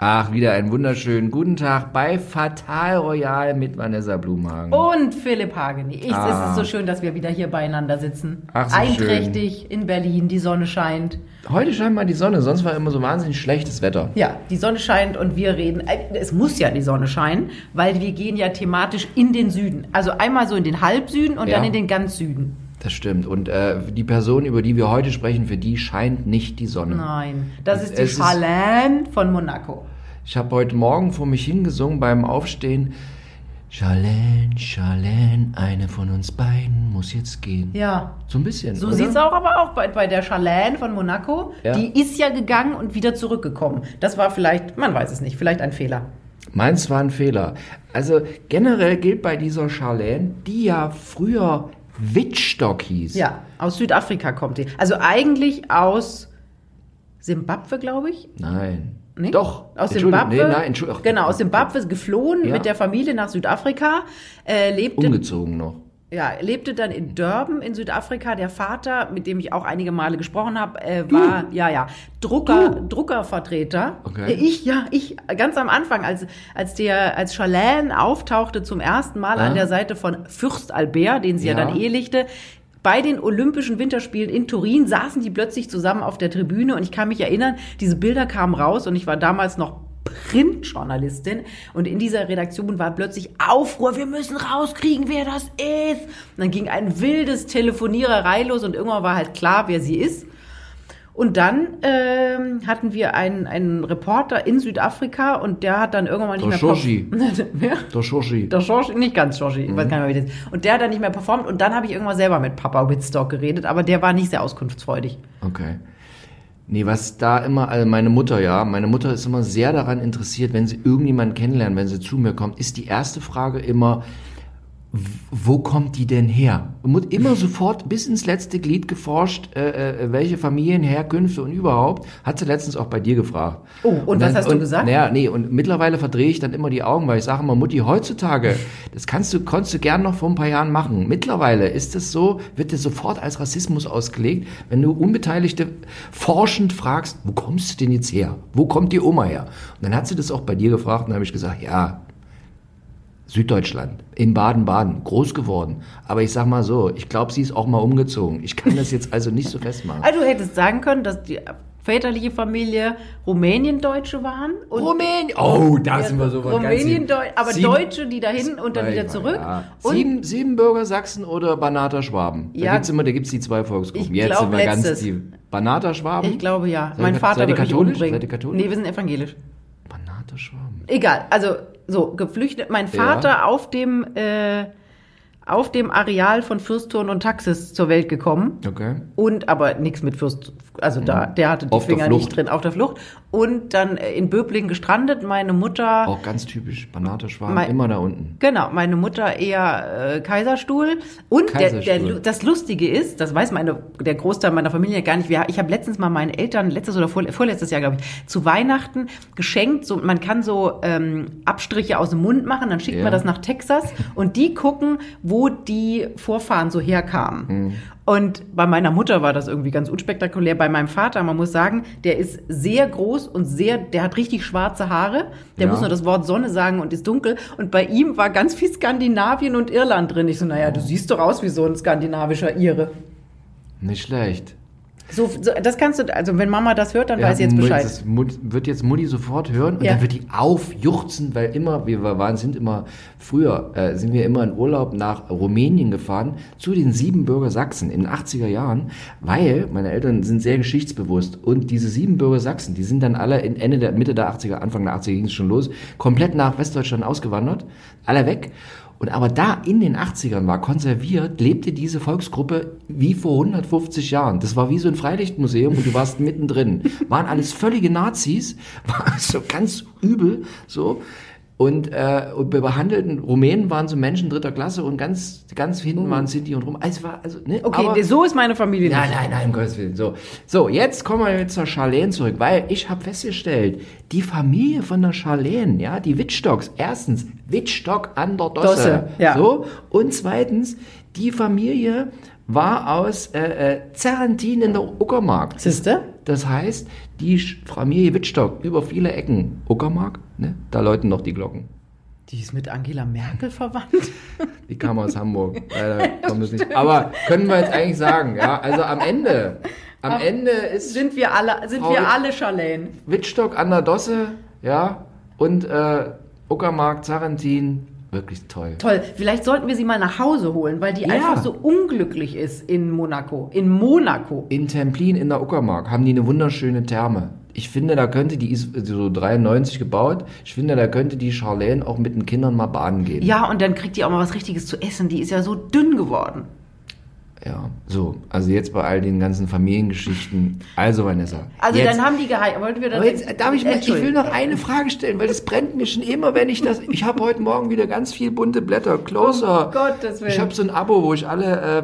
Ach, wieder einen wunderschönen guten Tag bei Fatal Royal mit Vanessa Blumhagen. Und Philipp Hageni. Ich, Ah. Es ist so schön, dass wir wieder hier beieinander sitzen. Ach, so Einträchtig in Berlin, die Sonne scheint. Heute scheint mal die Sonne, sonst war immer so wahnsinnig schlechtes Wetter. Ja, die Sonne scheint und wir reden. äh, Es muss ja die Sonne scheinen, weil wir gehen ja thematisch in den Süden. Also einmal so in den Halbsüden und Ja. dann in den ganz Süden. Das stimmt. Und äh, die Person, über die wir heute sprechen, für die scheint nicht die Sonne. Nein, das ist die Es ist- Charlene von Monaco. Ich habe heute Morgen vor mich hingesungen beim Aufstehen. Charlene, Charlene, eine von uns beiden muss jetzt gehen. Ja. So ein bisschen. So oder? sieht's auch aber auch bei, bei der Charlene von Monaco. Ja. Die ist ja gegangen und wieder zurückgekommen. Das war vielleicht, man weiß es nicht, vielleicht ein Fehler. Meins war ein Fehler. Also generell gilt bei dieser Charlene, die ja früher Wittstock hieß. Ja, aus Südafrika kommt die. Also eigentlich aus Simbabwe, glaube ich. Nein. Nee? Doch. Aus Simbabwe. Nee, nein, Entschuldigung. Genau, aus Simbabwe geflohen Ja. mit der Familie nach Südafrika. Äh, lebte, Umgezogen noch. Ja, lebte dann in Durban in Südafrika. Der Vater, mit dem ich auch einige Male gesprochen habe, äh, war ja ja Drucker, Druckervertreter. Okay. Äh, Ich ja, ich ganz am Anfang, als als der als Charlene auftauchte zum ersten Mal Ja. an der Seite von Fürst Albert, den sie ja, Ja. dann ehelichte. Bei den Olympischen Winterspielen in Turin saßen die plötzlich zusammen auf der Tribüne und ich kann mich erinnern, diese Bilder kamen raus und ich war damals noch Printjournalistin und in dieser Redaktion war plötzlich Aufruhr, wir müssen rauskriegen, wer das ist. Und dann ging ein wildes Telefoniererei los und irgendwann war halt klar, wer sie ist. Und dann ähm, hatten wir einen, einen Reporter in Südafrika und der hat dann irgendwann nicht Der mehr Shoshi. Wer? Der Schorschi. Der Schorsch, nicht ganz Schorschi, ich Mhm. weiß gar nicht mehr, wie das ist. Und der hat dann nicht mehr performt und dann habe ich irgendwann selber mit Papa Whitstock geredet, aber der war nicht sehr auskunftsfreudig. Okay. Nee, was da immer, also meine Mutter, ja, meine Mutter ist immer sehr daran interessiert, wenn sie irgendjemanden kennenlernen, wenn sie zu mir kommt, ist die erste Frage immer, wo kommt die denn her? Und muss immer sofort bis ins letzte Glied geforscht, äh, äh, welche Familienherkünfte und überhaupt. Hat sie letztens auch bei dir gefragt. Oh, und was hast du gesagt? Naja, nee, und mittlerweile verdrehe ich dann immer die Augen, weil ich sage immer, Mutti, heutzutage, das kannst du, konntest du gern noch vor ein paar Jahren machen. Mittlerweile ist es so, wird dir sofort als Rassismus ausgelegt, wenn du Unbeteiligte forschend fragst, wo kommst du denn jetzt her? Wo kommt die Oma her? Und dann hat sie das auch bei dir gefragt und dann habe ich gesagt, ja, Süddeutschland, in Baden-Baden, groß geworden. Aber ich sag mal so, ich glaube, sie ist auch mal umgezogen. Ich kann das jetzt also nicht so festmachen. Also du hättest sagen können, dass die väterliche Familie Rumänien-Deutsche waren. Und Rumänien. Oh, da sind wir so weit. Rumänien, Deu aber Sieben- Deutsche, die dahin und dann Ja, wieder zurück. Ja. Und Sieben, Siebenbürger Sachsen oder Banater Schwaben? Da Ja. immer, da gibt's die zwei Volksgruppen. Ich Jetzt glaub, sind wir ganz letztes. die Banater Schwaben. ich glaube ja. Seid mein Vater seid mich umbringen. Katholisch? Nee, wir sind evangelisch. Banater Schwaben. Egal, also so geflüchtet. Mein Vater Ja. auf dem äh, auf dem Areal von Fürsturn und Taxis zur Welt gekommen. Okay. Und aber nichts mit Fürst, also da, der hatte die Mhm. Auf der Finger nicht drin auf der Flucht. Und dann äh, in Böblingen gestrandet. Meine Mutter, Auch ganz typisch. Banater Schwaben, Mein- immer da unten. genau, meine Mutter eher äh, Kaiserstuhl. Und der, der, Kaiserstuhl. Lu- das Lustige ist, das weiß meine, der Großteil meiner Familie gar nicht. Ich habe letztens mal meinen Eltern, letztes oder vor, vorletztes Jahr, glaube ich, zu Weihnachten geschenkt. So, man kann so ähm, Abstriche aus dem Mund machen, dann schickt Ja. man das nach Texas und die gucken, wo die Vorfahren so herkamen. Mhm. Und bei meiner Mutter war das irgendwie ganz unspektakulär. Bei meinem Vater, man muss sagen, der ist sehr groß und sehr, der hat richtig schwarze Haare. Der Ja. muss nur das Wort Sonne sagen und ist dunkel. Und bei ihm war ganz viel Skandinavien und Irland drin. Ich so, naja, du siehst doch aus wie so ein skandinavischer Ire. Nicht schlecht. So, so das kannst du, also wenn Mama das hört, dann Ja, weiß sie jetzt Bescheid. Das wird jetzt Mutti sofort hören und Ja. dann wird die aufjuchzen, weil immer, wir waren, sind immer, früher äh, sind wir immer in Urlaub nach Rumänien gefahren, zu den Siebenbürger Sachsen in den 80er Jahren, weil meine Eltern sind sehr geschichtsbewusst und diese Siebenbürger Sachsen, die sind dann alle in Ende der, Mitte der 80er, Anfang der 80er ging es schon los, komplett nach Westdeutschland ausgewandert, alle weg. Und aber da in den 80ern war konserviert, lebte diese Volksgruppe wie vor 150 Jahren. Das war wie so ein Freilichtmuseum und du warst mittendrin. Waren alles völlige Nazis, war so ganz übel, so. Und, äh, und wir behandelten Rumänen waren so Menschen dritter Klasse und ganz, ganz hinten waren Sinti und Rum. Also war, also, ne, okay, aber, so ist meine Familie Nein, nicht. nein, nein, um Gottes Willen. So, so jetzt kommen wir jetzt zur Charlene zurück, weil ich habe festgestellt, die Familie von der Charlene, ja, die Wittstocks, erstens Wittstock an der Dosse, Dosse, ja. so, und zweitens, die Familie war aus äh, äh, Zerrentin in der Uckermark. Siehste? Das heißt, die Familie Wittstock über viele Ecken, Uckermark, ne, da läuten noch die Glocken. Die ist mit Angela Merkel verwandt. Die kam aus Hamburg. Leider kommt es nicht. Aber können wir jetzt eigentlich sagen, ja? Also am Ende, am Ende ist Sind wir alle, sind Frau wir alle Charlene. Wittstock an der Dosse, ja, und äh, Uckermark, Zarentin, wirklich toll. Toll. Vielleicht sollten wir sie mal nach Hause holen, weil die Ja. einfach so unglücklich ist in Monaco. In Monaco. In Templin in der Uckermark haben die eine wunderschöne Therme. Ich finde, da könnte, die ist so 93 gebaut, ich finde, da könnte die Charlene auch mit den Kindern mal baden gehen. Ja, und dann kriegt die auch mal was Richtiges zu essen. Die ist ja so dünn geworden. Ja, so. Also jetzt bei all den ganzen Familiengeschichten. Also, Vanessa. Also jetzt, dann haben die geheiratet. Wollten wir das Aber jetzt darf ich mal, ich will noch eine Frage stellen, weil das brennt mir schon immer, wenn ich das. Ich habe heute Morgen wieder ganz viel bunte Blätter. Closer. Um Gottes Willen. Ich habe so ein Abo, wo ich alle äh,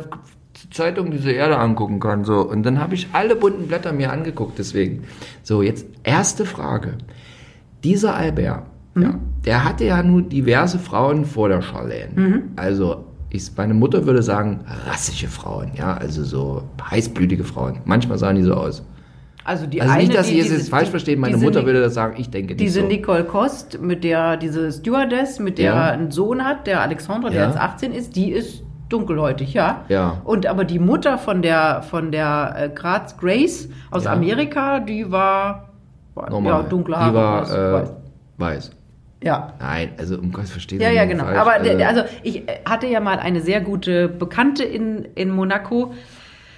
Zeitungen dieser Erde angucken kann. So. Und dann habe ich alle bunten Blätter mir angeguckt, deswegen. So, jetzt erste Frage. Dieser Albert, Mhm. ja, der hatte ja nun diverse Frauen vor der Charlene. Mhm. Also, ich, meine Mutter würde sagen, rassische Frauen, ja, also so heißblütige Frauen. Manchmal sahen die so aus. Also die Also eine, nicht, dass die, Sie es jetzt falsch verstehen, meine Mutter Nic- würde das sagen, ich denke nicht Diese so. Nicole Kost, mit der diese Stewardess, mit der Ja. einen Sohn hat, der Alexandra, der Ja. jetzt 18 ist, die ist dunkelhäutig, ja. Ja. Und aber die Mutter von der von der äh, Graz Grace aus Ja. Amerika, die war war- Normal. ja dunkle Haare, Die war äh, weiß. weiß. Ja. Nein, also um Gottes verstehen Ja, ja, genau. falsch. Aber der, also ich äh, hatte ja mal eine sehr gute Bekannte in, in Monaco,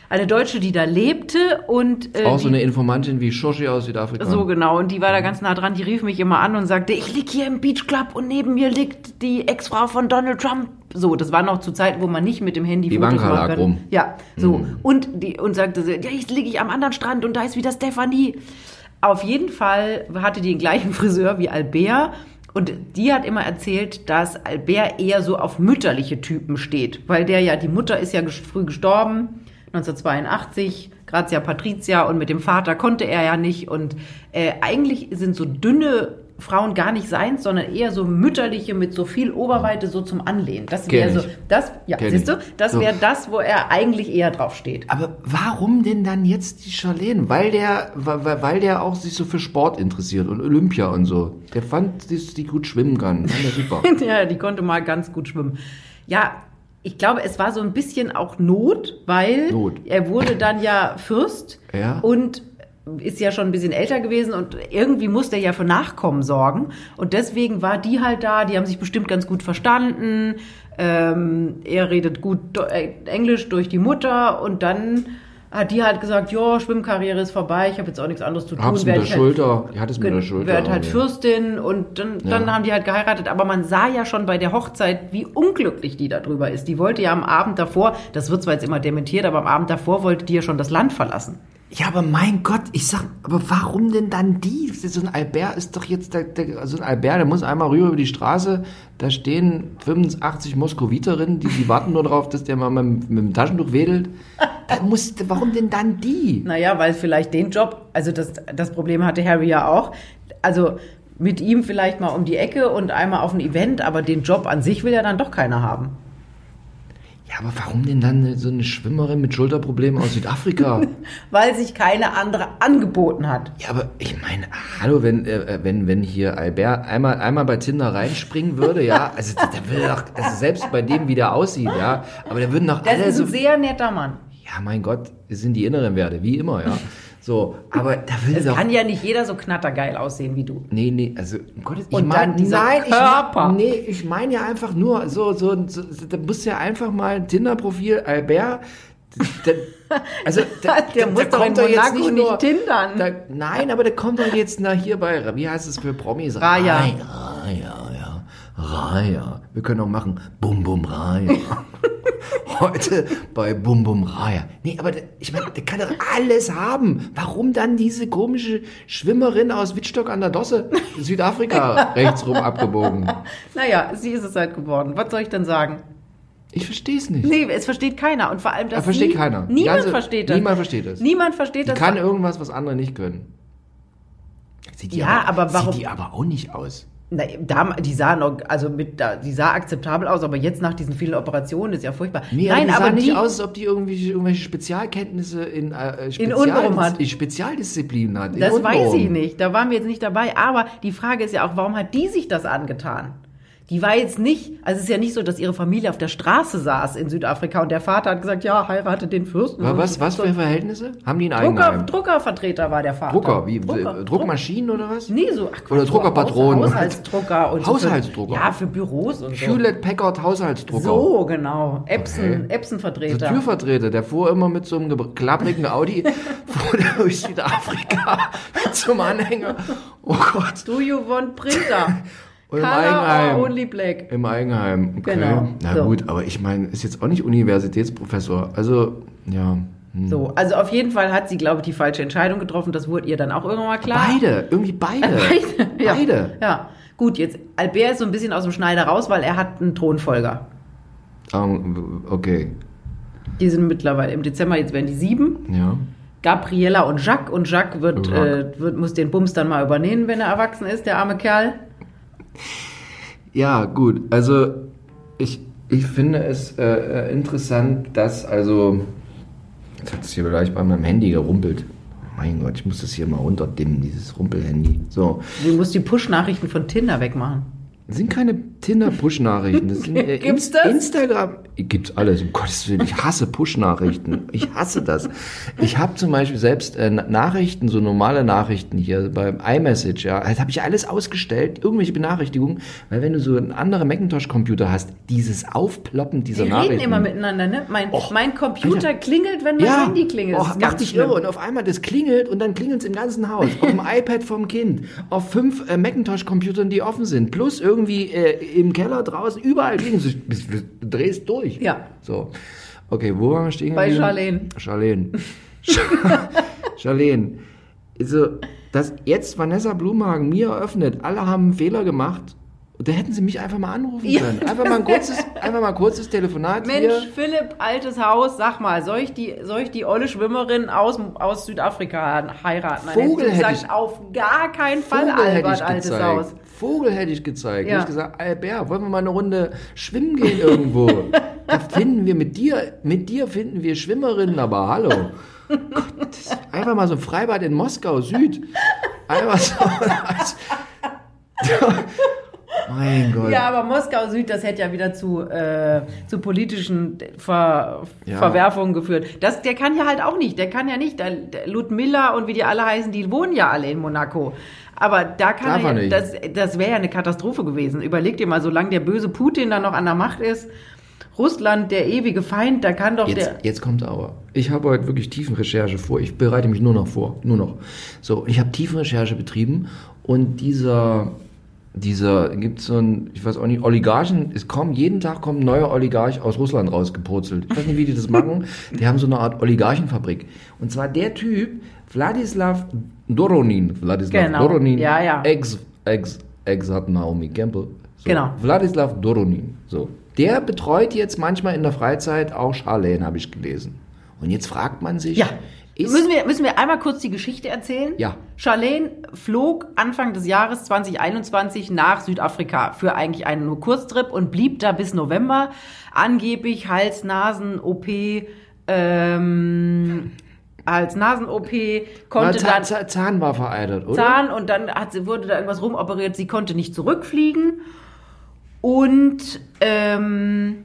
eine Deutsche, die da lebte und äh, auch so eine Informantin wie Shoshi aus Südafrika. so genau und die war da ganz nah dran. Die rief mich immer an und sagte, ich lieg hier im Beach Club und neben mir liegt die Ex-Frau von Donald Trump. So, das war noch zu Zeiten, wo man nicht mit dem Handy Die Fotos machen lag kann. rum. Ja, so und die und sagte, ja, jetzt liege ich am anderen Strand und da ist wieder Stefanie. Auf jeden Fall hatte die den gleichen Friseur wie Albert. Und die hat immer erzählt, dass Albert eher so auf mütterliche Typen steht. Weil der ja, die Mutter ist ja früh gestorben, 1982, Grazia Patricia, und mit dem Vater konnte er ja nicht. Und äh, eigentlich sind so dünne Frauen gar nicht seins, sondern eher so mütterliche mit so viel Oberweite so zum Anlehnen. Das wäre so, das, ja, Kenn siehst du, das So. wäre das, wo er eigentlich eher drauf steht. Aber warum denn dann jetzt die Charlene? Weil der, weil, weil der auch sich so für Sport interessiert und Olympia und so. Der fand, dass die gut schwimmen kann. Fand der super. ja, die konnte mal ganz gut schwimmen. Ja, ich glaube, es war so ein bisschen auch Not, weil Not. er wurde dann ja Fürst Ja. und ist ja schon ein bisschen älter gewesen und irgendwie musste er ja für Nachkommen sorgen. Und deswegen war die halt da, die haben sich bestimmt ganz gut verstanden. Ähm, er redet gut äh, Englisch durch die Mutter und dann hat die halt gesagt, ja, Schwimmkarriere ist vorbei, ich habe jetzt auch nichts anderes zu tun. Hab's mit der halt- Schulter. Die hat es mit der Schulter. wird halt. Fürstin und dann, dann Ja. haben die halt geheiratet. Aber man sah ja schon bei der Hochzeit, wie unglücklich die darüber ist. Die wollte ja am Abend davor, das wird zwar jetzt immer dementiert, aber am Abend davor wollte die ja schon das Land verlassen. Ja, aber mein Gott, ich sag, aber warum denn dann die? So ein Albert ist doch jetzt, der, der, so ein Albert, der muss einmal rüber über die Straße, da stehen 85 Moskowiterinnen, die, die warten nur darauf, dass der mal mit, mit dem Taschentuch wedelt. Da muss, warum denn dann die? Naja, weil vielleicht den Job, also das, das Problem hatte Harry ja auch. Also mit ihm vielleicht mal um die Ecke und einmal auf ein Event, aber den Job an sich will ja dann doch keiner haben. Ja, aber warum denn dann so eine Schwimmerin mit Schulterproblemen aus Südafrika? Weil sich keine andere angeboten hat. ja, aber ich meine, hallo, wenn, äh, wenn, wenn hier Albert einmal, einmal bei Tinder reinspringen würde, ja, also der, will doch, also selbst bei dem, wie der aussieht, ja, aber der würden doch Das alle ist so ein sehr netter Mann. Ja, mein Gott, es sind die inneren Werte, wie immer, ja. So, aber da will Es doch. kann ja nicht jeder so knattergeil aussehen wie du. Nee, nee, also um Gottes ich Und mein, dann dieser nein, Körper. Ich, nee, ich meine ja einfach nur, so, so, so, da muss ja einfach mal ein Tinder-Profil, Albert. Da, also, da, Der da, muss da doch kommt doch jetzt nicht nicht nur, tindern. Da, nein, aber der kommt doch jetzt nach hier bei, wie heißt es für Promis? Raya. Raya, Raya. Wir können auch machen, Bum Bum Raya. Heute bei Bum Bum Raya. Nee, aber der, ich meine, der kann doch alles haben. Warum dann diese komische Schwimmerin aus Wittstock an der Dosse? Südafrika rechtsrum abgebogen. Naja, sie ist es halt geworden. Was soll ich denn sagen? Ich verstehe es nicht. Nee, es versteht keiner. Und vor allem, das Aber versteht keiner. Die Niemand ganze- versteht das. niemand versteht das. Niemand versteht Die das. kann irgendwas, was andere nicht können. Sieht die Ja, aber warum- Sieht die aber auch nicht aus. Na, da, die sah noch, also mit, da, die sah akzeptabel aus, aber jetzt nach diesen vielen Operationen ist ja furchtbar. Nee, Nein, die sah aber nicht die, aus, als ob die irgendwelche, irgendwelche Spezialkenntnisse in, äh, In Untenrum hat. in Spezialdisziplinen hat. in das weiß Untenrum. ich nicht. Da waren wir jetzt nicht dabei. Aber die Frage ist ja auch, warum hat die sich das angetan? Die war jetzt nicht, also es ist ja nicht so, dass ihre Familie auf der Straße saß in Südafrika und der Vater hat gesagt, ja, heirate den Fürsten. Aber was, was für Verhältnisse? Haben die ein Drucker, Eigenheim? Druckervertreter war der Vater. Drucker, wie, Drucker, äh, Druckmaschinen oder was? Nee, so, ach, Oder Quatsch, so Druckerpatronen. Haus- Haushaltsdrucker und Haushaltsdrucker. So für, ja, für Büros und so. Hewlett Packard Haushaltsdrucker. So, genau. Epson, Okay. Epson-Vertreter. Der Türvertreter, der fuhr immer mit so einem ge- klapprigen Audi fuhr der durch Südafrika mit so einem Anhänger. Oh Gott. Do you want printer? Und im Color Eigenheim. or only black? Im Eigenheim. Okay. Genau. Na So. gut, aber ich meine, ist jetzt auch nicht Universitätsprofessor. Also, ja. hm. So, also auf jeden Fall hat sie, glaube ich, die falsche Entscheidung getroffen. Das wurde ihr dann auch irgendwann mal klar. Beide, irgendwie beide. Beide. Ja. Beide. Ja. Gut, jetzt Albert ist so ein bisschen aus dem Schneider raus, weil er hat einen Thronfolger. Ähm, okay, Die sind mittlerweile im Dezember, jetzt werden die sieben. ja. Gabriella und Jacques. Und Jacques wird, Jacques. äh, wird, muss den Bums dann mal übernehmen, wenn er erwachsen ist, der arme Kerl. Ja, gut. Also ich, ich finde es äh, äh, interessant, dass also jetzt hat es hier gleich bei meinem Handy gerumpelt. Mein Gott, ich muss das hier mal runterdimmen, dieses Rumpelhandy. So, Du musst die Push-Nachrichten von Tinder wegmachen. das sind keine Tinder-Push-Nachrichten. Das sind äh, Gibt's das? Instagram. Gibt's alles, um Gottes Willen. Ich hasse Push-Nachrichten. Ich hasse das. Ich habe zum Beispiel selbst äh, Na- Nachrichten, so normale Nachrichten hier beim iMessage, ja, das habe ich alles ausgestellt, irgendwelche Benachrichtigungen, weil wenn du so einen anderen Macintosh-Computer hast, dieses Aufploppen dieser Die Nachrichten. reden immer miteinander, ne? Mein, Och, mein Computer Alter. klingelt, wenn mein Handy klingelt. Ist macht dich irre. Und auf einmal das klingelt und dann klingelt es im ganzen Haus. Auf dem iPad vom Kind, auf fünf äh, Macintosh-Computern, die offen sind, plus irgendwie äh, im Keller draußen, überall klingelt es. Du drehst durch. Ja. So. Okay, wo waren wir stehen? Bei? Charlene. Charlene. Charlene. Also, dass jetzt Vanessa Blumhagen mir eröffnet, alle haben einen Fehler gemacht. Da hätten sie mich einfach mal anrufen Ja. können. Einfach mal ein kurzes, einfach mal kurzes Telefonat Mensch, hier. Philipp, altes Haus, sag mal, soll ich die, soll ich die olle Schwimmerin aus, aus Südafrika heiraten? Vogel hätte gesagt, ich- auf gar keinen Fall, Vogel hätte Albert, ich altes gezeigt. Haus. Vogel hätte ich gezeigt. Ja. Ich gesagt, Albert, wollen wir mal eine Runde schwimmen gehen irgendwo? da finden wir mit dir, mit dir finden wir Schwimmerinnen, aber hallo. Gott, einfach mal so ein Freibad in Moskau Süd. Einfach so. mein Gott. Ja, aber Moskau Süd, das hätte ja wieder zu, äh, zu politischen Ver Ja. Verwerfungen geführt. Das, der kann ja halt auch nicht. Der kann ja nicht. Der, der Ludmilla und wie die alle heißen, die wohnen ja alle in Monaco. Aber da kann Darf er, ja- das, das wäre ja eine Katastrophe gewesen. Überleg dir mal, solange der böse Putin da noch an der Macht ist, Russland, der ewige Feind, da kann doch Jetzt, der. jetzt kommt aber. Ich habe heute wirklich Tiefenrecherche vor. Ich bereite mich nur noch vor. Nur noch. So, ich habe Tiefenrecherche betrieben und dieser, dieser, gibt so ein, ich weiß auch nicht, Oligarchen, es kommen, jeden Tag kommt ein neuer Oligarch aus Russland rausgepurzelt. Ich weiß nicht, wie die das machen. Die haben so eine Art Oligarchenfabrik. Und zwar der Typ, Wladislav Doronin. Wladislav Genau. Doronin. Ja, ja. Ex, ex, ex hat Naomi Campbell. So. Genau. Wladislav Doronin. So. Der betreut jetzt manchmal in der Freizeit auch Charlene, habe ich gelesen. Und jetzt fragt man sich, Ja. Ist, müssen, wir, müssen wir einmal kurz die Geschichte erzählen? Ja. Charlene flog Anfang des Jahres 2021 nach Südafrika für eigentlich einen nur Kurztrip und blieb da bis November. Angeblich Hals-Nasen-OP, ähm, Hals-Nasen-OP, Na, konnte Zahn, dann Zahn, Zahn war vereitert, oder? Zahn und dann hat sie, wurde da irgendwas rumoperiert. Sie konnte nicht zurückfliegen und ähm,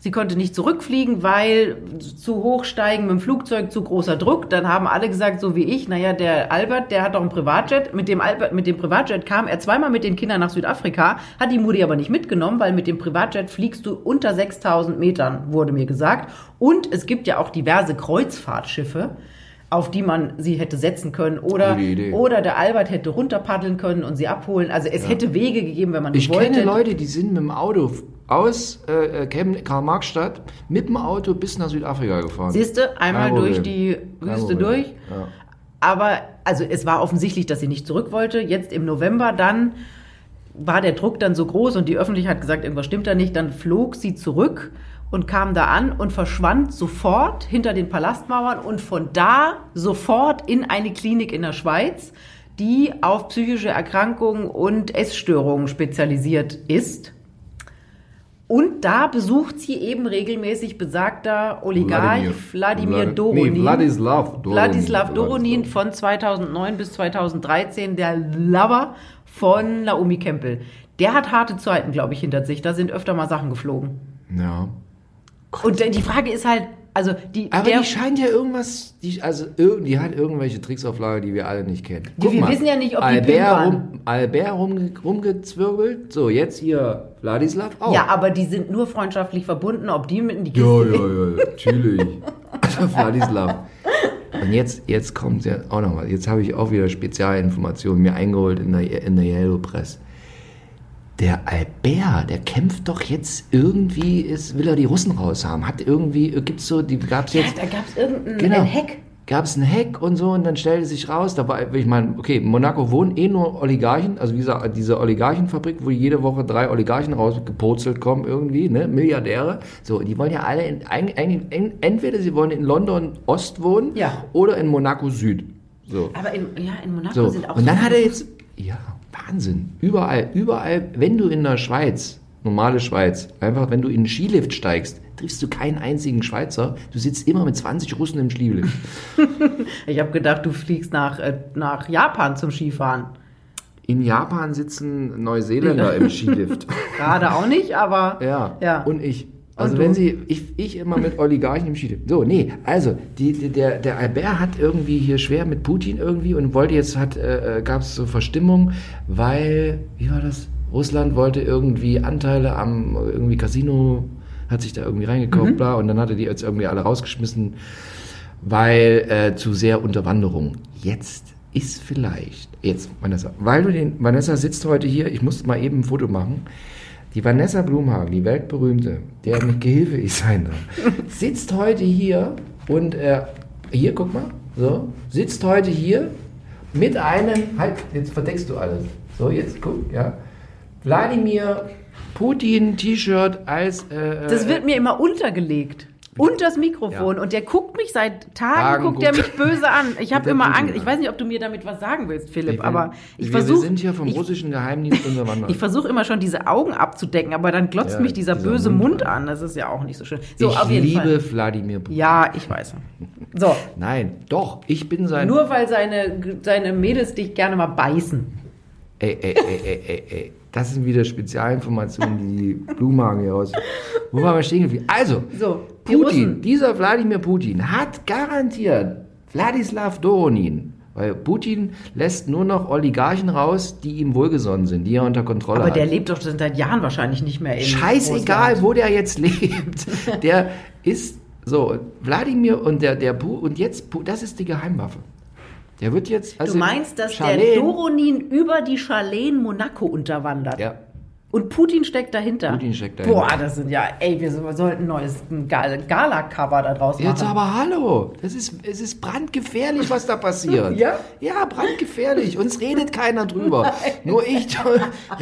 sie konnte nicht zurückfliegen, weil zu hoch steigen mit dem Flugzeug zu großer Druck. Dann haben alle gesagt, so wie ich, naja, der Albert, der hat doch ein Privatjet. Mit dem, Albert, mit dem Privatjet kam er zweimal mit den Kindern nach Südafrika, hat die Mutti aber nicht mitgenommen, weil mit dem Privatjet fliegst du unter 6000 Metern, wurde mir gesagt. Und es gibt ja auch diverse Kreuzfahrtschiffe auf die man sie hätte setzen können oder, oder der Albert hätte runterpaddeln können und sie abholen. Also es hätte Wege gegeben, wenn man Ich wollte. kenne Leute, die sind mit dem Auto aus äh, Chemn- Karl-Marx-Stadt mit dem Auto bis nach Südafrika gefahren. Siehst du, einmal durch die Wüste durch. Ja. Aber also es war offensichtlich, dass sie nicht zurück wollte. Jetzt im November dann war der Druck dann so groß und die Öffentlichkeit hat gesagt, irgendwas stimmt da nicht. Dann flog sie zurück und kam da an und verschwand sofort hinter den Palastmauern und von da sofort in eine Klinik in der Schweiz, die auf psychische Erkrankungen und Essstörungen spezialisiert ist. Und da besucht sie eben regelmäßig besagter Oligarch Wladimir, Doronin. Nee, Wladislav Doronin. Wladislav Doronin von 2009 bis 2013, der Lover von Naomi Campbell. Der hat harte Zeiten, glaube ich, hinter sich. Da sind öfter mal Sachen geflogen. Ja. Und die Frage ist halt, also die, Aber der, die scheint ja irgendwas, die, also irg- die hat irgendwelche Tricks auf Lager, die wir alle nicht kennen. Die- wir wissen ja nicht, ob die Albert, Pimp waren. rum, Albert rumge, rumgezwirbelt. So, jetzt hier Wladislav auch. ja, aber die sind nur freundschaftlich verbunden, ob die mit in die Ja, Kiste ja, ja, natürlich. Also Wladislav. Und jetzt, jetzt kommt ja auch noch was. Jetzt habe ich auch wieder Spezialinformationen mir eingeholt in der, in der Yellow Press. Der Albert, der kämpft doch jetzt irgendwie, ist, will er die Russen raushaben. Hat irgendwie, gibt's so, die gab's Ja, jetzt. da gab es irgendein Genau. Hack. Gab es einen Hack und so und dann stellte sich raus, da war, ich meine, okay, Monaco wohnen eh nur Oligarchen, also diese, diese Oligarchenfabrik, wo jede Woche drei Oligarchen rausgepurzelt kommen irgendwie, ne, Milliardäre. So, die wollen ja alle, in, en- entweder sie wollen in London Ost wohnen Ja. oder in Monaco Süd. So. Aber in, ja, in Monaco So, sind auch und dann so hat er jetzt, ja, Wahnsinn, überall, überall, wenn du in der Schweiz, normale Schweiz, einfach wenn du in einen Skilift steigst, triffst du keinen einzigen Schweizer, du sitzt immer mit 20 Russen im Skilift. Ich habe gedacht, du fliegst nach, äh, nach Japan zum Skifahren. In Japan sitzen Neuseeländer im Skilift. Gerade auch nicht, aber Ja. Ja. Und ich. Also wenn sie, ich, ich immer mit Oligarchen im Skilift. So, nee, also die, die, der, der Albert hat irgendwie hier schwer mit Putin irgendwie und wollte jetzt, hat, äh, gab es so Verstimmung, weil, wie war das? Russland wollte irgendwie Anteile am irgendwie Casino, hat sich da irgendwie Mhm. reingekauft, bla, und dann hat er die jetzt irgendwie alle rausgeschmissen, weil äh, zu sehr Unterwanderung. Jetzt ist vielleicht, jetzt Vanessa, weil du den, Vanessa sitzt heute hier, ich muss mal eben ein Foto machen. Die Vanessa Blumhagen, die weltberühmte, der mit Gehilfe ich sein darf, sitzt heute hier und äh, hier, guck mal, so, sitzt heute hier mit einem, halt, jetzt verdeckst du alles. So, jetzt guck, ja. Wladimir Putin T-Shirt als äh, das wird mir immer untergelegt. Und das Mikrofon. Ja. Und der guckt mich seit Tagen, Tagen guckt er mich böse an. Ich habe immer Angst. Ich weiß nicht, ob du mir damit was sagen willst, Philipp, will- aber ich wir, versuche wir sind hier vom ich, russischen Geheimdienst unterwandert. ich versuche immer schon diese Augen abzudecken, aber dann glotzt Ja, mich dieser, dieser böse Mund Mund an. Das ist ja auch nicht so schön. So, ich auf jeden liebe Fall. Wladimir Putin. Ja, ich weiß. So, Nein, doch, ich bin sein. nur weil seine, seine Mädels dich gerne mal beißen. Ey, ey, ey, ey, ey, ey. Das sind wieder Spezialinformationen, die Blumenhagen hier aus. Wo waren wir stehen geblieben? Also, So, Putin, dieser Wladimir Putin hat garantiert Wladislav Doronin, weil Putin lässt nur noch Oligarchen raus, die ihm wohlgesonnen sind, die er unter Kontrolle Aber hat. der lebt doch seit Jahren wahrscheinlich nicht mehr in Scheißegal, Russland. wo der jetzt lebt. Der ist so, Wladimir und der, der Pu und jetzt, das ist die Geheimwaffe. Der wird jetzt. Also Du meinst, dass der Charlene- Doronin über die Charlene Monaco unterwandert? Ja. Und Putin steckt dahinter? Putin steckt dahinter. Boah, das sind ja, ey, wir, sollten ein neues Gal- Gala-Cover da draus machen. Jetzt aber hallo, das ist, es ist brandgefährlich, was da passiert. Ja? Ja, brandgefährlich. Uns redet keiner drüber. Nur ich, die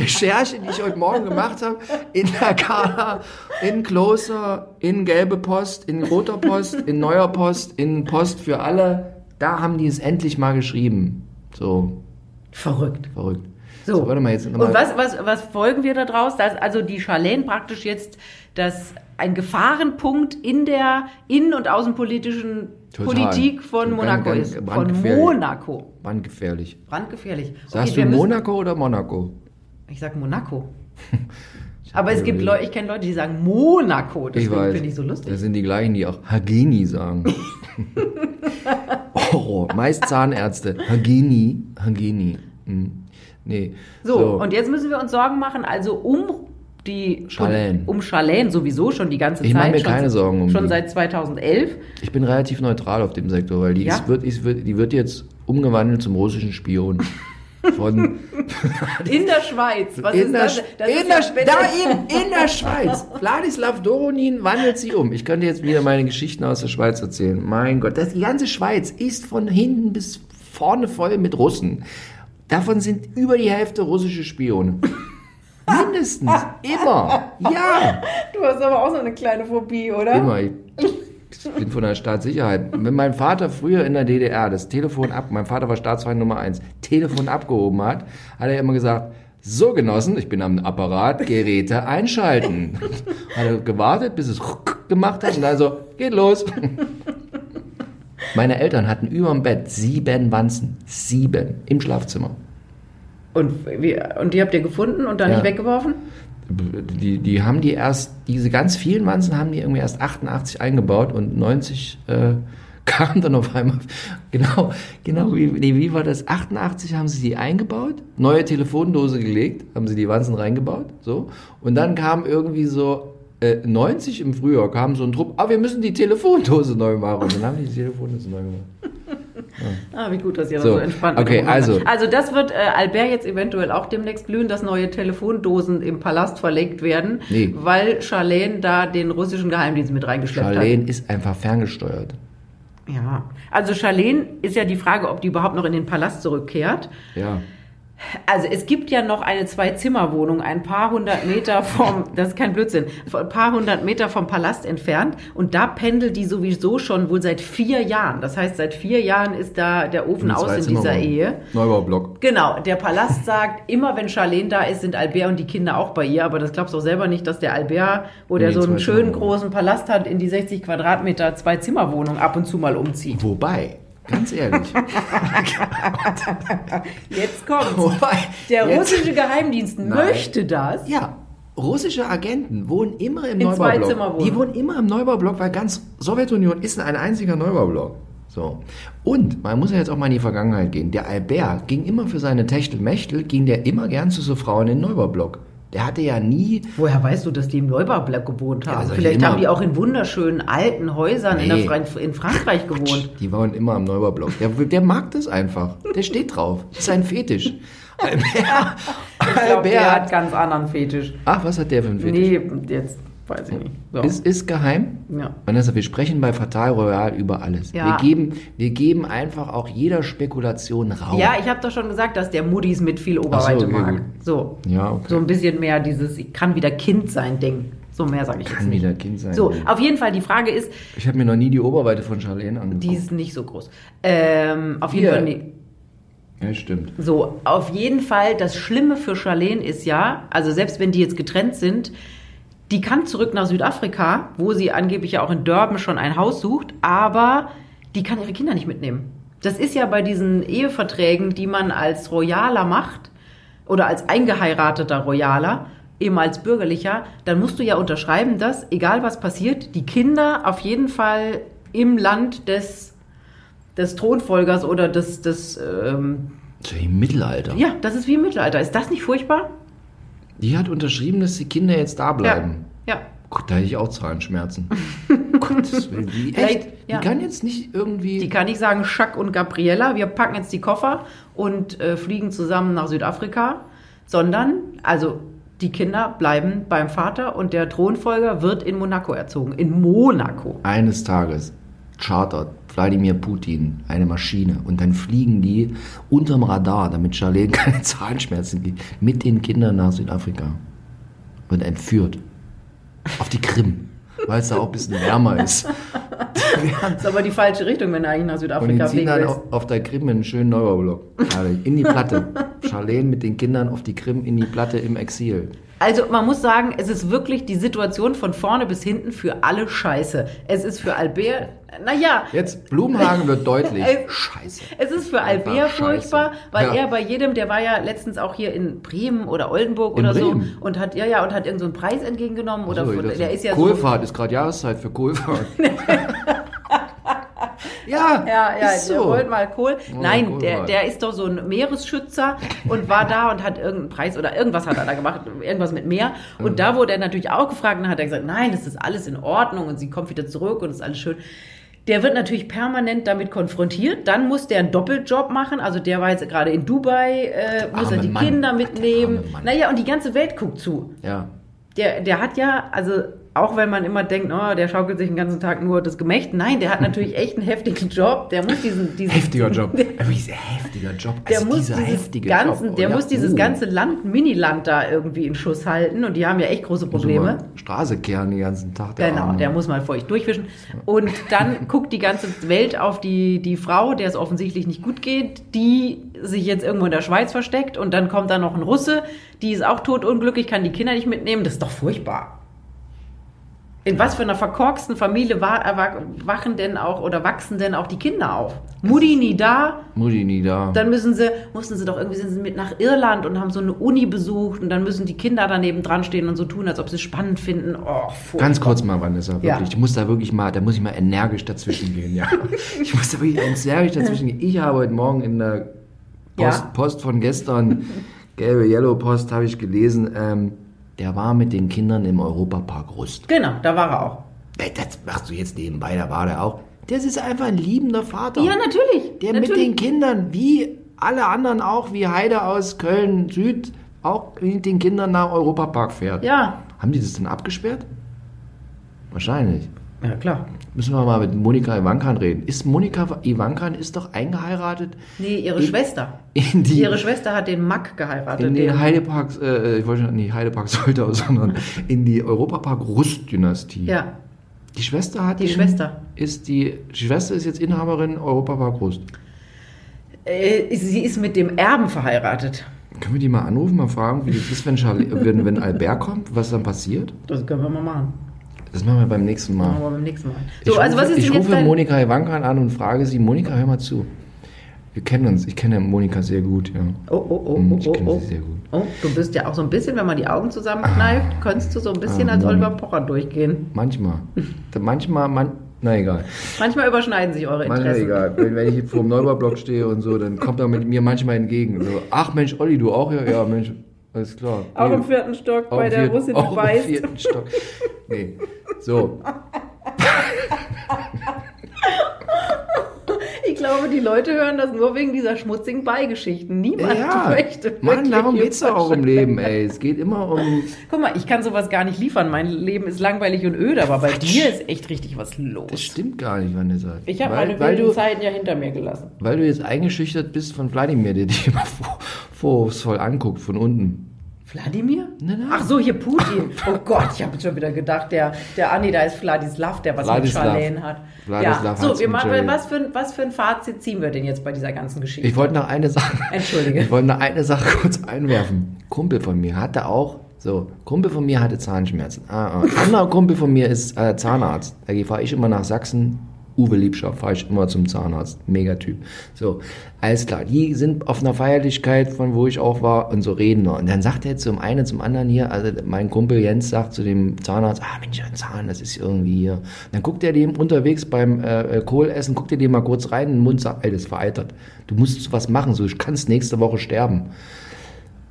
Recherche, die ich heute Morgen gemacht habe, in der Gala, in Closer, in Gelbe Post, in Roter Post, in Neuer Post, in Post für alle, da haben die es endlich mal geschrieben. So, Verrückt. verrückt. So, warte mal, jetzt. Und was, was, was folgen wir daraus? Dass also die Charlene praktisch jetzt das, ein Gefahrenpunkt in der innen- und außenpolitischen Total. Politik von Monaco ist. Von brandgefährlich. Monaco. Brandgefährlich. Brandgefährlich. Sagst wir du Monaco oder Monaco? Ich sag Monaco. Aber es gibt. Leute, ich kenne Leute, die sagen Monaco. Deswegen finde ich so lustig. Das sind die gleichen, die auch Hageni sagen. oh, meist Zahnärzte. Hageni, Hageni. Hm. Nee. So, und jetzt müssen wir uns Sorgen machen, also um die Charlene. um Charlene sowieso schon die ganze Ich Zeit. mache mir schon, keine Sorgen um Schon die. seit 2011. ich bin relativ neutral auf dem Sektor, weil die, Ja? ist, wird, ist, wird, die wird jetzt umgewandelt zum russischen Spion. Von In der Schweiz. Was in ist der, das? Das in ist der, ja- da eben, in der Schweiz. Wladislav Doronin wandelt sie um. Ich könnte jetzt wieder meine Geschichten aus der Schweiz erzählen. Mein Gott, das, die ganze Schweiz ist von hinten bis vorne voll mit Russen. Davon sind über die Hälfte russische Spione. Mindestens. Immer. Ja. Du hast aber auch so eine kleine Phobie, oder? Immer. Ich, bin von der Staatssicherheit. Wenn mein Vater früher in der DDR das Telefon ab, mein Vater war Staatsfeind Nummer eins, Telefon abgehoben hat, hat er immer gesagt, so Genossen, ich bin am Apparat, Geräte einschalten. hat er gewartet, bis es gemacht hat und dann so, geht los. Meine Eltern hatten über dem Bett sieben Wanzen. Sieben. Im Schlafzimmer. Und, wie, und die habt ihr gefunden und dann Ja. nicht weggeworfen? Die, die haben die erst, diese ganz vielen Wanzen haben die irgendwie erst 88 eingebaut und 90 äh, kam dann auf einmal. Genau, genau, wie, nee, wie war das? 88 haben sie die eingebaut, neue Telefondose gelegt, haben sie die Wanzen reingebaut, so. Und dann kam irgendwie so äh, 90 im Frühjahr, kam so ein Trupp, ah, wir müssen die Telefondose neu machen. Und dann haben die die Telefondose neu gemacht. Ah, wie gut, dass ihr So, das so entspannt okay, also- Also das wird äh, Albert jetzt eventuell auch demnächst blühen, dass neue Telefondosen im Palast verlegt werden, Nee. weil Charlene da den russischen Geheimdienst mit reingeschleppt Charlene ist einfach ferngesteuert. hat. Ja, also Charlene ist ja die Frage, ob die überhaupt noch in den Palast zurückkehrt. Ja. Also es gibt ja noch eine Zwei-Zimmer-Wohnung, ein paar hundert Meter vom, das ist kein Blödsinn, ein paar hundert Meter vom Palast entfernt und da pendelt die sowieso schon wohl seit vier Jahren. Das heißt, seit vier Jahren ist da der Ofen aus in dieser Ehe. Neubaublock. Genau, der Palast sagt, immer wenn Charlene da ist, sind Albert und die Kinder auch bei ihr, aber das glaubst du auch selber nicht, dass der Albert, wo der Nee, so einen schönen großen Palast hat, in die 60 Quadratmeter Zwei-Zimmer-Wohnung ab und zu mal umzieht. Wobei, ganz ehrlich. Jetzt kommt's. Wobei, Der russische Geheimdienst Nein. möchte das. Ja, russische Agenten wohnen immer im In Neubaublock. Die wohnen immer im Neubaublock, weil ganz Sowjetunion ist ein einziger Neubaublock. So. Und man muss ja jetzt auch mal in die Vergangenheit gehen. Der Albert ging immer für seine Techtelmechtel, ging der immer gern zu so Frauen in den Neubaublock. Der hatte ja nie. Woher weißt du, dass die im Neubau-Block gewohnt haben? also Vielleicht haben die auch in wunderschönen alten Häusern in, Nee. Fra in Frankreich gewohnt. Die wohnen immer im Neubaublock. Der, der mag das einfach. Der steht drauf. Das ist sein Fetisch. Albert. Ich glaube, der hat Albert. ganz anderen Fetisch. Ach, was hat der für einen Fetisch? Nee, jetzt weiß ich nicht. So. Ist, ist geheim. ja. Vanessa, wir sprechen bei Fatal Royal über alles. Ja. Wir, geben, wir geben einfach auch jeder Spekulation Raum. ja, ich habe doch schon gesagt, dass der Muddis mit viel Oberweite okay, mag. gut. So. Ja, okay. So ein bisschen mehr dieses, ich kann wieder Kind sein Ding. So mehr sage ich Kann jetzt nicht. wieder Kind sein. So, auf jeden Fall, die Frage ist, Ich habe mir noch nie die Oberweite von Charlene angeguckt. die ist nicht so groß. Ähm, auf jeden. Fall. Ja, stimmt. So, auf jeden Fall, das Schlimme für Charlene ist ja, also selbst wenn die jetzt getrennt sind, die kann zurück nach Südafrika, wo sie angeblich ja auch in Durban schon ein Haus sucht, aber die kann ihre Kinder nicht mitnehmen. Das ist ja bei diesen Eheverträgen, die man als Royaler macht oder als eingeheirateter Royaler, eben als bürgerlicher, dann musst du ja unterschreiben, dass, egal was passiert, die Kinder auf jeden Fall im Land des, des Thronfolgers oder des, des ähm, Das ist ja im Mittelalter. ja, das ist wie im Mittelalter. Ist das nicht furchtbar? Die hat unterschrieben, dass die Kinder jetzt da bleiben. Ja. Gott, da hätte ich auch Zahlenschmerzen. Gottes Willen. Die, echt, ja. die kann jetzt nicht irgendwie. Die kann nicht sagen, Schack und Gabriella, wir packen jetzt die Koffer und äh, fliegen zusammen nach Südafrika, sondern, also die Kinder bleiben beim Vater und der Thronfolger wird in Monaco erzogen. In Monaco. eines Tages chartert Wladimir Putin eine Maschine und dann fliegen die unterm Radar, damit Charlene keine Zahnschmerzen kriegt, mit den Kindern nach Südafrika. Wird entführt. Auf die Krim, weil es da auch ein bisschen wärmer ist. Das ist aber die falsche Richtung, wenn du eigentlich nach Und die Südafrika ziehen fliegen dann auf, auf der Krim einen schönen Neubaublock. In die Platte. Charlene mit den Kindern auf die Krim, in die Platte im Exil. Also man muss sagen, es ist wirklich die Situation von vorne bis hinten für alle scheiße. Es ist für Albert, naja, Jetzt, Blumenhagen wird deutlich. Es- Scheiße. Es ist für Einfach Albert scheiße. furchtbar, weil Ja. er bei jedem, der war ja letztens auch hier in Bremen oder Oldenburg In oder Bremen? so und hat ja ja und hat irgendeinen so einen Preis entgegengenommen oder So, von, der ist ja so Kohlfahrt ist gerade Jahreszeit für Kohlfahrt. ja, ja, ja, ist so. wollte mal Kohl. Oh, Nein, Kohl der, der ist doch so ein Meeresschützer und war da und hat irgendeinen Preis oder irgendwas hat er da gemacht, irgendwas mit Meer. Und Mhm. da wurde er natürlich auch gefragt und hat er gesagt, nein, das ist alles in Ordnung und sie kommt wieder zurück und ist alles schön. Der wird natürlich permanent damit konfrontiert. Dann muss der einen Doppeljob machen. Also der war jetzt gerade in Dubai, äh, muss er die Mann. Kinder mitnehmen. Naja, und die ganze Welt guckt zu. Ja, Der, der hat ja, also auch wenn man immer denkt, oh, der schaukelt sich den ganzen Tag nur das Gemächt. Nein, der hat natürlich echt einen heftigen Job. Der muss diesen, diesen Heftiger Job. Wirklich heftiger Job. der Also muss dieser dieses heftige ganzen, Job. der Ja, muss dieses uh. ganze Land, Miniland da irgendwie in Schuss halten und die haben ja echt große Probleme. So Straße kehren den ganzen Tag. Der Genau, Arme. der muss mal feucht durchwischen. Und dann guckt die ganze Welt auf die, die Frau, der es offensichtlich nicht gut geht, die sich jetzt irgendwo in der Schweiz versteckt. Und dann kommt da noch ein Russe, die ist auch totunglücklich, kann die Kinder nicht mitnehmen. Das ist doch furchtbar. In was für einer verkorksten Familie erwa- wachen denn auch oder wachsen denn auch die Kinder auf? Mutti nie da, Mutti nie da. dann müssen sie, mussten sie doch irgendwie sind sie mit nach Irland und haben so eine Uni besucht und dann müssen die Kinder daneben dran stehen und so tun, als ob sie es spannend finden. Oh, furchtbar. Ganz kurz mal, Vanessa, wirklich. Ja. Ich muss da wirklich mal, da muss ich mal energisch dazwischen gehen, ja. Ich muss da wirklich energisch dazwischen gehen. Ich habe heute Morgen in der Post, Ja. Post von gestern, gelbe Yellow Post, habe ich gelesen, ähm, der war mit den Kindern im Europapark Rust. Genau, da war er auch. Das machst du jetzt nebenbei, da war der auch. Das ist einfach ein liebender Vater. Ja, natürlich. Der mit natürlich. den Kindern, wie alle anderen auch, wie Heide aus Köln Süd, auch mit den Kindern nach Europapark fährt. Ja, Haben die das denn abgesperrt? Wahrscheinlich. Ja klar. Müssen wir mal mit Monika Ivankan reden. Ist Monika Ivankan ist doch eingeheiratet Nee, ihre In- Schwester. in die Ihre Schwester hat den Mack geheiratet. in den den Heideparks, äh, ich wollte schon nicht Heidepark Soltau, sondern in die Europapark Rust-Dynastie. ja, Die Schwester hat die den- Schwester. Ist die, die Schwester ist jetzt Inhaberin Europapark Rust. Äh, sie ist mit dem Erben verheiratet. Können wir die mal anrufen, mal fragen, wie das ist, wenn, Charlie, wenn, wenn Albert kommt, was dann passiert? Das können wir mal machen. Das machen wir beim nächsten Mal. Machen wir beim nächsten Mal. ich So, also rufe, was ist ich rufe dein... Monika Ivankan an und frage sie, Monika, hör mal zu. Wir kennen uns, ich kenne Monika sehr gut, ja. Oh, oh, oh, Hm, oh, ich oh, kenne oh. sie sehr gut. Oh, du bist ja auch so ein bisschen, wenn man die Augen zusammenkneift, könntest du so ein bisschen Ah, als. Oliver Pocher durchgehen. Manchmal. manchmal, man, na egal. Manchmal überschneiden sich eure Manchmal Interessen. egal. Wenn, wenn ich vor dem Neubau-Block stehe und so, dann kommt er mit mir manchmal entgegen. So, ach Mensch, Olli, du auch ja? Ja, Mensch, alles klar. Auch Nee, im vierten Stock bei im der Russin, auch du im weißt. vierten Stock. Nee. So, glaube, die Leute hören das nur wegen dieser schmutzigen Beigeschichten. Niemand ja, möchte Mann, darum geht's doch auch im. Leben, ey. Es geht immer um... Guck mal, ich kann sowas gar nicht liefern. Mein Leben ist langweilig und öde, aber bei dir ist echt richtig was Das los. stimmt gar nicht, Vanessa. Ich habe weil, meine wilden du, Zeiten ja hinter mir gelassen. weil du jetzt eingeschüchtert bist von Wladimir, der dich immer vor- vorwurfsvoll anguckt von unten. Wladimir? Nein, nein. Ach so, hier Putin. Oh Gott, ich habe schon wieder gedacht, der, der Andi, da ist Vladislav, der was Vladislav. mit Charlene hat. Vladislav ja, so, wir machen, was, für, ein- was für ein Fazit ziehen wir denn jetzt bei dieser ganzen Geschichte? Ich wollte noch eine Sache. Entschuldige. Ich wollte noch eine Sache kurz einwerfen. Kumpel von mir hatte auch, so, Kumpel von mir hatte Zahnschmerzen. Ah, ah. Anderer Kumpel von mir ist äh, Zahnarzt. Da fahre ich immer nach Sachsen. Uwe Liebscher, fahre ich immer zum Zahnarzt. Megatyp. So, alles klar. Die sind auf einer Feierlichkeit, von wo ich auch war, und so reden wir. Und dann sagt er zum einen zum anderen hier, also mein Kumpel Jens sagt zu dem Zahnarzt, ah Mensch, ein Zahn, das ist irgendwie hier. Dann guckt er dem unterwegs beim äh, äh, Kohlessen, guckt er dem mal kurz rein in den Mund, sagt, ey, das ist veraltert. Du musst was machen, so, ich kannst nächste Woche sterben.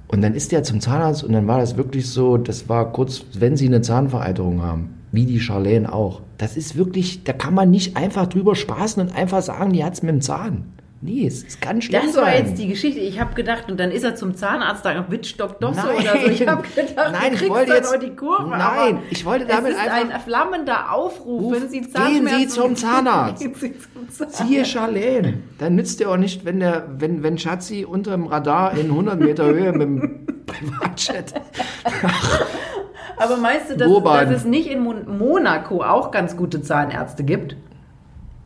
Und dann ist der zum Zahnarzt und dann war das wirklich so, das war kurz, wenn sie eine Zahnvereiterung haben, wie die Charlene auch. Das ist wirklich, da kann man nicht einfach drüber spaßen und einfach sagen, die hat's mit dem Zahn. Nee, es, es kann schlimm Das sein. war jetzt die Geschichte. Ich habe gedacht, und dann ist er zum Zahnarzt, da Wittstock doch so Nein. oder so. Ich habe gedacht, Nein, du ich kriegst wollte dann jetzt- auch die Kurve. Nein, ich wollte damit es ist einfach- ein flammender Aufruf, Ruf, wenn Sie gehen Sie zum Zahnarzt. Gehen Sie zum Zahnarzt. Siehe Charlene. Dann nützt dir auch nicht, wenn der, wenn, wenn Schatzi unter dem Radar in 100 Meter Höhe mit dem Privatjet. Aber meinst du, dass, dass es nicht in Mon Monaco auch ganz gute Zahnärzte gibt?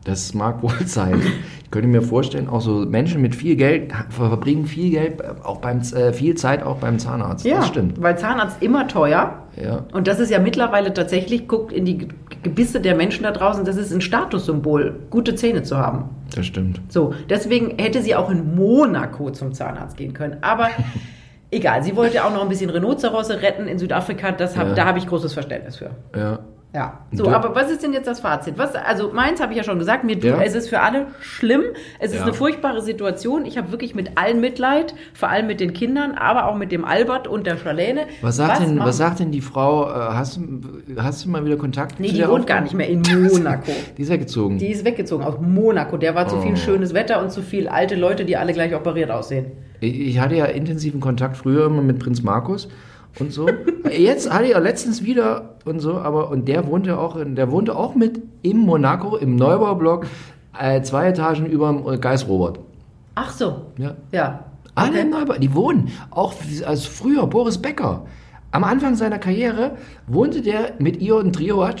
Das mag wohl sein. Ich könnte mir vorstellen, auch so Menschen mit viel Geld verbringen viel Geld, auch beim, äh, viel Zeit auch beim Zahnarzt. Das stimmt. Weil Zahnarzt immer teuer. Ja. Und das ist ja mittlerweile tatsächlich, guckt in die Ge- Gebisse der Menschen da draußen, das ist ein Statussymbol, gute Zähne zu haben. Das stimmt. So, deswegen hätte sie auch in Monaco zum Zahnarzt gehen können. Aber egal, sie wollte auch noch ein bisschen Rhinozerosse retten in Südafrika. Das hab, Ja. Da habe ich großes Verständnis für. Ja. Ja. So, aber was ist denn jetzt das Fazit? Was, also meins habe ich ja schon gesagt, mir, Ja. es ist für alle schlimm. Es ist Ja. eine furchtbare Situation. Ich habe wirklich mit allen Mitleid, vor allem mit den Kindern, aber auch mit dem Albert und der Charlene. Was sagt, denn, machen- was sagt denn die Frau? Äh, hast, du- hast du mal wieder Kontakt Nee, zu die der wohnt gar nicht mehr in Monaco. Die ist weggezogen. Die ist weggezogen aus Monaco. Der war zu Oh. viel schönes Wetter und zu viel alte Leute, die alle gleich operiert aussehen. Ich ich hatte ja intensiven Kontakt früher immer mit Prinz Markus und so. Jetzt hatte er letztens wieder und so, aber und der wohnte auch, in, der wohnte auch mit im Monaco im Neubaublock äh, zwei Etagen über dem Geist Robert. Ach so. Ja. Ja. Alle im Neubau, die wohnen. Auch als früher Boris Becker. Am Anfang seiner Karriere wohnte der mit Ion Triovac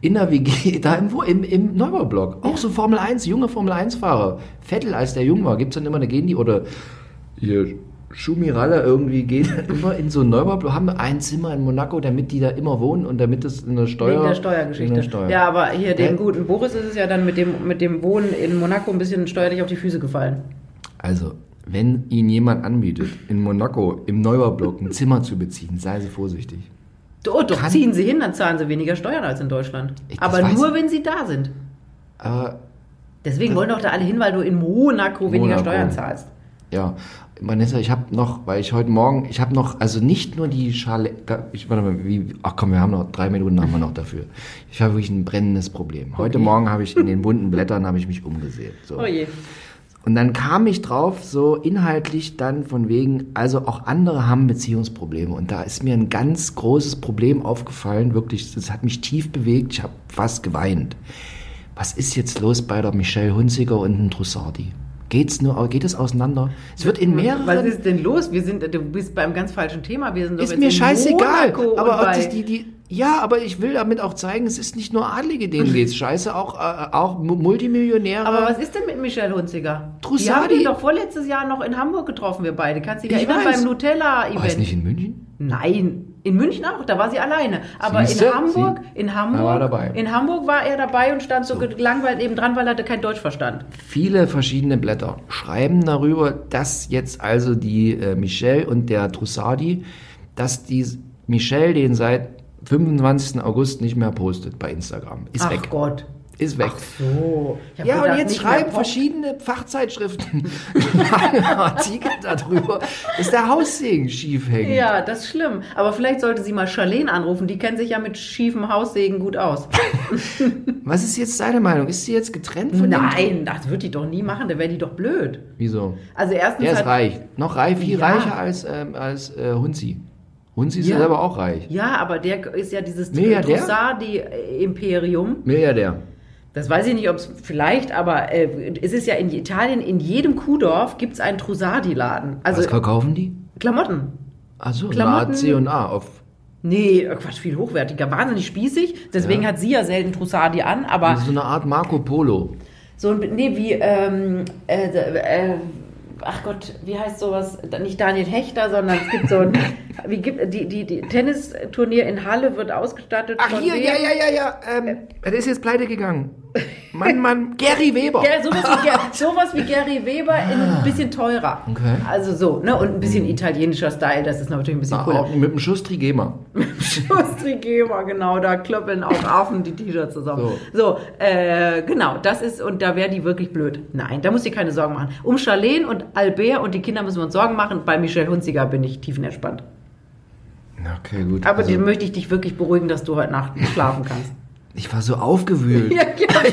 in der WG, da im, Wo- im, im Neubaublock. Auch so Formel 1, junge Formel 1-Fahrer. Vettel, als der jung war, gibt's dann immer, da gehen die, oder hier Schumiralle irgendwie gehen immer in so einen Neubaublock, haben ein Zimmer in Monaco, damit die da immer wohnen und damit es in der Steuer... Wegen der Steuergeschichte. der Steuer. Ja, aber hier dem Äh, guten Boris ist es ja dann mit dem, mit dem Wohnen in Monaco ein bisschen steuerlich auf die Füße gefallen. Also, wenn Ihnen jemand anbietet, in Monaco im Neubaublock ein Zimmer zu beziehen, sei Sie vorsichtig. Oh, doch, Kann- ziehen sie hin, dann zahlen sie weniger Steuern als in Deutschland. Ich- das Aber nur, wenn sie da sind. Aber Deswegen wollen doch da alle hin, weil du in Monaco weniger Monaco. Steuern zahlst. Ja, Vanessa, ich habe noch, weil ich heute Morgen, ich habe noch, also nicht nur die Schale, ich warte mal, wie, ach komm, wir haben noch drei Minuten haben wir noch dafür. Ich habe wirklich ein brennendes Problem. Heute Okay. Morgen habe ich in den bunten Blättern habe ich mich umgesehen. So. Oh je. Und dann kam ich drauf, so inhaltlich dann von wegen, also auch andere haben Beziehungsprobleme. Und da ist mir ein ganz großes Problem aufgefallen, wirklich, das hat mich tief bewegt, ich habe fast geweint. Was ist jetzt los bei der Michelle Hunziker und dem Trussardi? Geht's nur, geht es auseinander? Es wird in mehreren... Was ist denn los? Wir sind, du bist beim ganz falschen Thema. Wir sind doch Ist mir scheißegal. Aber das die, die, ja, aber ich will damit auch zeigen, es ist nicht nur Adlige, denen geht's scheiße, auch, äh, auch Mu- Multimillionäre. Aber was ist denn mit Michelle Hunziger? Trussardi. Die haben wir doch vorletztes Jahr noch in Hamburg getroffen, wir beide. Kannst du dich Ich erinnern weiß. beim Nutella-Event? War es nicht in München? Nein, in München auch, da war sie alleine. Aber Siehste, in Hamburg, sie- in Hamburg, war dabei. in Hamburg war er dabei und stand so, gelangweilt eben dran, weil er kein Deutsch verstand. Viele verschiedene Blätter schreiben darüber, dass jetzt also die äh, Michelle und der Trussardi, dass die Michelle den seit 25. August nicht mehr postet bei Instagram. Ist Ach weg. Gott. Ist weg. Ach so. Ja, und jetzt schreiben verschiedene Fachzeitschriften Artikel darüber, dass der Haussegen schief hängt. Ja, das ist schlimm. Aber vielleicht sollte sie mal Charlene anrufen. Die kennt sich ja mit schiefen Haussägen gut aus. Was ist jetzt deine Meinung? Ist sie jetzt getrennt von dem? Nein, das wird die doch nie machen. Da wäre die doch blöd. Wieso? Also erstens Der ist hat, reich. Noch reich, viel Ja. reicher als, ähm, als äh, Hunzi. Hunzi ist Ja. selber auch reich. Ja, aber der ist ja dieses Milliardär? Trussardi-Imperium. Milliardär. Das weiß ich nicht, ob es vielleicht, aber äh, es ist ja in Italien, in jedem Kuhdorf gibt es einen Trussardi-Laden. Also Was verkaufen die? Klamotten. Achso, Art C und A auf. Nee, äh, Quatsch, viel hochwertiger, wahnsinnig spießig. Deswegen Ja. hat sie ja selten Trussardi an, aber So eine Art Marco Polo. so ein, nee, wie, ähm, äh, äh, ach Gott, wie heißt sowas? Nicht Daniel Hechter, sondern es gibt so ein, wie gibt, die, die, die Tennisturnier in Halle wird ausgestattet Ach von hier, wem? ja, ja, ja, ja. Ähm, der ist jetzt pleite gegangen. Mann, Mann, Gary Weber. Ger- sowas, wie, sowas wie Gary Weber in ein bisschen teurer. Okay. Also so, ne? Und ein bisschen italienischer Style, das ist natürlich ein bisschen Ah, cooler. auch mit einem Schuss Trigema. Schustrigema, genau, da klöppeln auch Affen die T-Shirts zusammen. So, äh, genau, das ist, und da wäre die wirklich blöd. Nein, da muss ich keine Sorgen machen. Um Charlene und Albert und die Kinder müssen wir uns Sorgen machen. Bei Michelle Hunziger bin ich tiefenentspannt. Okay, gut. Aber Also, den möchte ich dich wirklich beruhigen, dass du heute Nacht schlafen kannst. ich war so aufgewühlt. ja,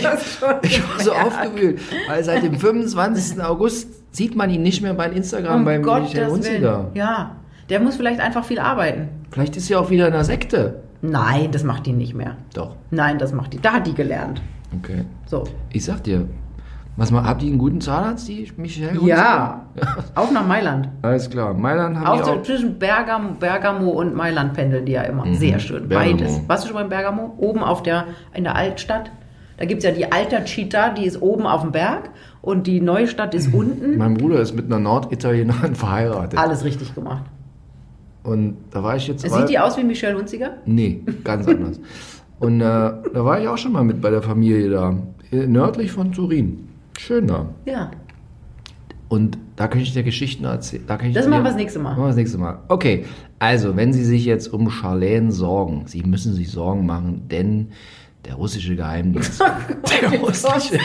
das schon. Ich war so aufgewühlt, weil seit dem 25. August sieht man ihn nicht mehr bei Instagram Um beim Michael Gottes Hunziger. Ja, der muss vielleicht einfach viel arbeiten. Vielleicht ist sie auch wieder in der Sekte. Nein, das macht die nicht mehr. Doch. Nein, das macht die. Da hat die gelernt. Okay. So. Ich sag dir, was mal, habt ihr einen guten Zahnarzt, die Michelle Ja. Auf nach Mailand. Alles klar. Mailand haben Auch auch. zwischen Bergamo, Bergamo und Mailand pendeln die ja immer. Sehr schön. Bergamo. Beides. Warst du schon mal in Bergamo? Oben auf der, in der Altstadt. Da gibt es ja die Alta Città, die ist oben auf dem Berg. Und die neue Stadt ist unten. Mein Bruder ist mit einer Norditalienerin verheiratet. Alles richtig gemacht. Und da war ich jetzt. Sieht die aus wie Michelle Hunziger? Nee, ganz anders. Und äh, da war ich auch schon mal mit bei der Familie da. Nördlich von Turin. Schön da. Ja. Und da kann ich dir Geschichten erzählen. Da Das machen wir das nächste Mal. Machen wir das nächste Mal. Okay, also wenn Sie sich jetzt um Charlene sorgen, Sie müssen sich Sorgen machen, denn der russische Geheimdienst, der russische,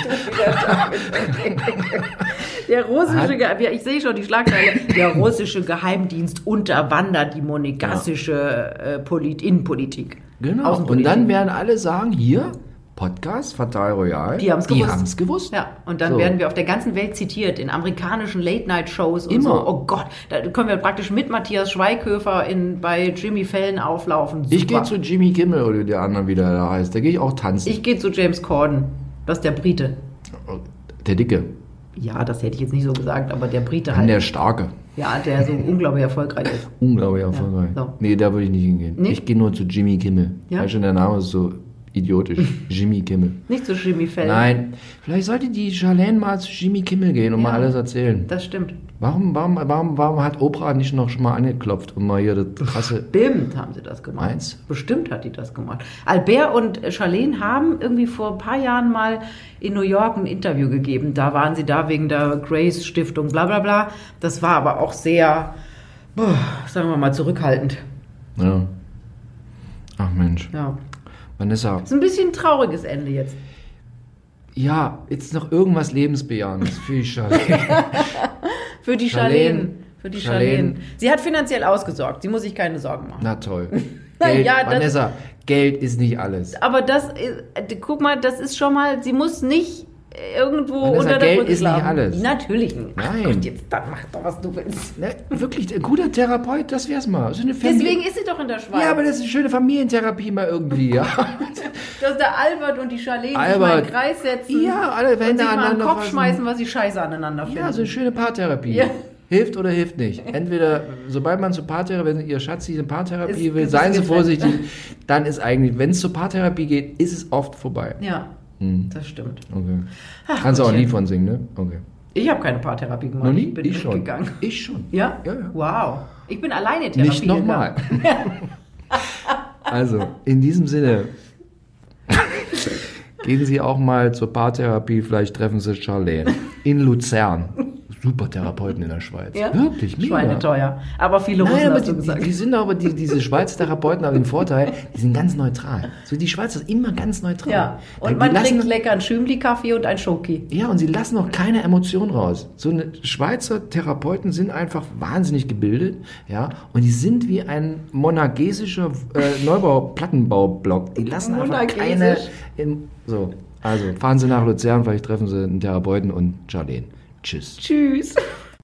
Der russische, Ge- ja, ich sehe schon die Schlagzeile, der russische Geheimdienst unterwandert die monegassische äh, Polit Innenpolitik. genau. Und dann werden alle sagen, hier, Podcast, Fatal Royal. Die haben's Die gewusst. haben es gewusst. Ja, und dann So. werden wir auf der ganzen Welt zitiert, in amerikanischen Late-Night-Shows und Immer. so. Oh Gott, da können wir praktisch mit Matthias Schweighöfer in, bei Jimmy Fallon auflaufen. Ich Super. gehe zu Jimmy Kimmel oder der andere, wie der da heißt. Da gehe ich auch tanzen. Ich gehe zu James Corden. Das ist der Brite. der Dicke. Ja, das hätte ich jetzt nicht so gesagt, aber der Brite Dann halt. der Starke. ja, der so unglaublich erfolgreich ist. Unglaublich erfolgreich. so. Nee, da würde ich nicht hingehen. Nee? Ich gehe nur zu Jimmy Kimmel. Ja? Weißt schon, der Name ist so idiotisch. Jimmy Kimmel. Nicht zu Jimmy Fallon. Nein, vielleicht sollte die Charlene mal zu Jimmy Kimmel gehen und Ja. mal alles erzählen. Das stimmt. Warum, warum, warum, warum hat Oprah nicht noch schon mal angeklopft und mal hier das krasse. Bestimmt haben sie das gemacht. Meinst? Bestimmt hat die das gemacht. Albert und Charlene haben irgendwie vor ein paar Jahren mal in New York ein Interview gegeben. Da waren sie da wegen der Grace Stiftung, bla bla bla. Das war aber auch sehr, sagen wir mal, zurückhaltend. Ja. Ach Mensch. Ja. Vanessa, Ist ein bisschen ein trauriges Ende jetzt. ja, jetzt noch irgendwas Lebensbejahendes für die Charlene. Für die Charlene. Für die Charlene. Charlene. Sie hat finanziell ausgesorgt. Sie muss sich keine Sorgen machen. Na toll. Geld, Ja, das- Vanessa, Geld ist nicht alles. Aber das, ist, guck mal, das ist schon mal, sie muss nicht irgendwo unter der Geld ist nicht alles. Natürlich nicht. Ach Nein. Gott, jetzt dann mach doch, was du willst. Ne, wirklich, ein guter Therapeut, das wär's mal. So Deswegen ist sie doch in der Schweiz. Ja, aber das ist eine schöne Familientherapie mal irgendwie, ja. Dass der Albert und die Charlene sich mal Albert. in den Kreis setzen Ja, alle und Hände sich mal an den Kopf fassen. schmeißen, was sie scheiße aneinander finden. Ja, so eine schöne Paartherapie. Ja. Hilft oder hilft nicht. Entweder, sobald man zur Paartherapie, wenn ihr Schatzi eine Paartherapie Ist- will, seien Sie getrennt. vorsichtig, dann ist eigentlich, wenn es zur Paartherapie geht, ist es oft vorbei. ja Hm. das stimmt. Okay. Ach, Kannst du auch ein. Lied von singen, ne? Okay. Ich habe keine Paartherapie gemacht. Noch nie? Ich bin ich schon. gegangen. Ich schon. Ja? Ja, ja. Wow. Ich bin alleine Therapie Nicht nochmal. also, in diesem Sinne, gehen Sie auch mal zur Paartherapie, vielleicht treffen Sie Charlene in Luzern. Super Therapeuten in der Schweiz. Ja? Wirklich, mega. Schweineteuer. Aber viele Russen Nein, aber die, die, sind aber, die, diese Schweizer Therapeuten haben den Vorteil, die sind ganz neutral. So, die Schweizer sind immer ganz neutral. ja. Und die man lassen, trinkt lecker einen Schümli-Kaffee und einen Schoki. Ja, und sie lassen auch keine Emotion raus. So eine Schweizer Therapeuten sind einfach wahnsinnig gebildet, ja, und die sind wie ein monagesischer äh, Neubau-Plattenbaublock. Die lassen einfach keine. Im, so, also fahren Sie nach Luzern, vielleicht treffen Sie einen Therapeuten und Charlene. Tschüss. Tschüss.